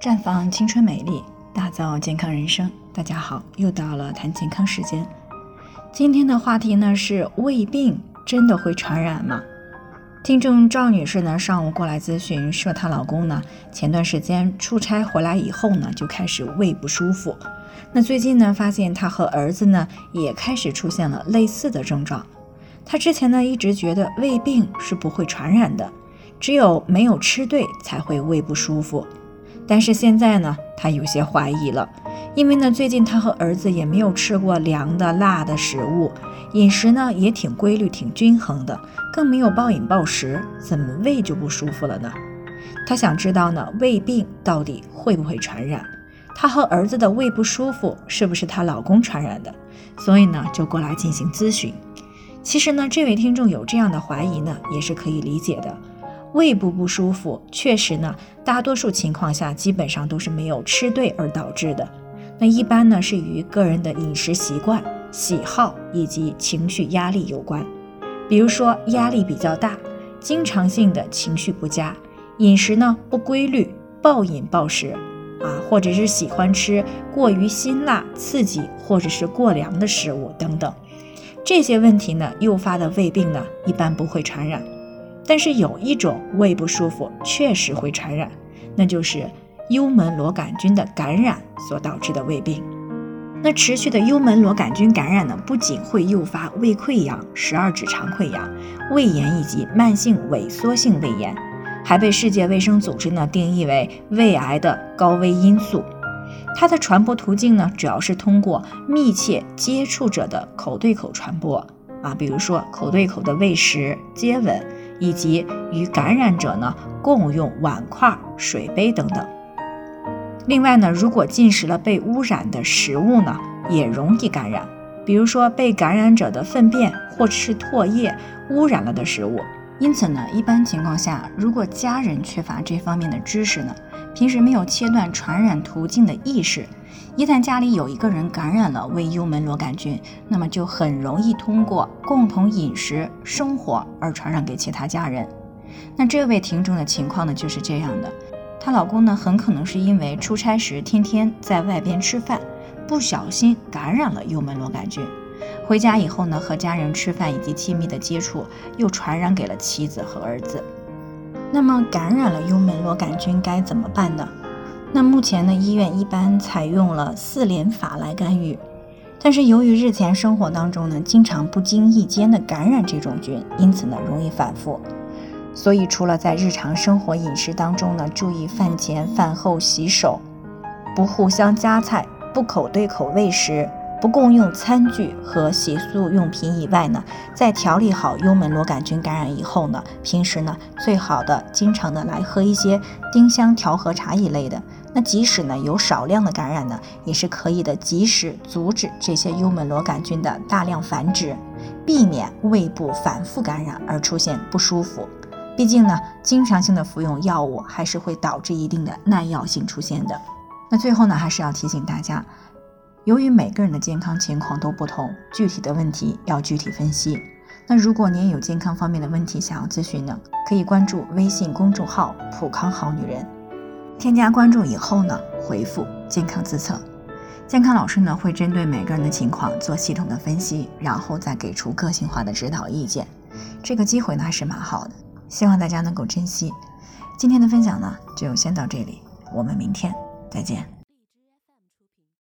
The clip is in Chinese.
绽放青春美丽，打造健康人生。大家好，又到了谈健康时间。今天的话题呢是胃病真的会传染吗？听众赵女士呢上午过来咨询，说她老公呢前段时间出差回来以后呢就开始胃不舒服。那最近呢发现她和儿子呢也开始出现了类似的症状。她之前呢一直觉得胃病是不会传染的，只有没有吃对才会胃不舒服。但是现在呢，他有些怀疑了，因为呢，最近他和儿子也没有吃过凉的、辣的食物，饮食呢也挺规律、挺均衡的，更没有暴饮暴食，怎么胃就不舒服了呢？他想知道呢，胃病到底会不会传染？他和儿子的胃不舒服是不是她老公传染的？所以呢，就过来进行咨询。其实呢，这位听众有这样的怀疑呢，也是可以理解的。胃部不舒服，确实呢，大多数情况下基本上都是没有吃对而导致的。那一般呢是与个人的饮食习惯、喜好以及情绪压力有关。比如说压力比较大，经常性的情绪不佳，饮食呢不规律，暴饮暴食啊，或者是喜欢吃过于辛辣、刺激或者是过凉的食物等等，这些问题呢诱发的胃病呢一般不会传染。但是有一种胃不舒服确实会传染，那就是幽门螺杆菌的感染所导致的胃病。那持续的幽门螺杆菌感染呢，不仅会诱发胃溃疡、十二指肠溃疡、胃炎以及慢性萎缩性胃炎，还被世界卫生组织呢定义为胃癌的高危因素。它的传播途径呢，主要是通过密切接触者的口对口传播啊，比如说口对口的喂食、接吻。以及与感染者呢共用碗筷、水杯等等。另外呢，如果进食了被污染的食物呢，也容易感染。比如说被感染者的粪便或者是唾液污染了的食物。因此呢，一般情况下，如果家人缺乏这方面的知识呢，平时没有切断传染途径的意识，一旦家里有一个人感染了胃幽门螺杆菌，那么就很容易通过共同饮食生活而传染给其他家人。那这位听众的情况呢，就是这样的，她老公呢，很可能是因为出差时天天在外边吃饭，不小心感染了幽门螺杆菌。回家以后呢，和家人吃饭以及亲密的接触，又传染给了妻子和儿子。那么感染了幽门螺杆菌该怎么办呢？那目前呢，医院一般采用了四联法来干预。但是由于日前生活当中呢，经常不经意间的感染这种菌，因此呢容易反复。所以除了在日常生活饮食当中呢，注意饭前饭后洗手，不互相夹菜，不口对口喂食。不共用餐具和洗漱用品以外呢，在调理好幽门螺杆菌感染以后呢，平时呢最好的经常的来喝一些丁香调和茶一类的。那即使呢有少量的感染呢，也是可以的，及时阻止这些幽门螺杆菌的大量繁殖，避免胃部反复感染而出现不舒服。毕竟呢，经常性的服用药物还是会导致一定的耐药性出现的。那最后呢，还是要提醒大家。由于每个人的健康情况都不同，具体的问题要具体分析。那如果您有健康方面的问题想要咨询呢，可以关注微信公众号“普康好女人”，添加关注以后呢，回复“健康自测”，健康老师呢会针对每个人的情况做系统的分析，然后再给出个性化的指导意见。这个机会呢还是蛮好的，希望大家能够珍惜。今天的分享呢就先到这里，我们明天再见。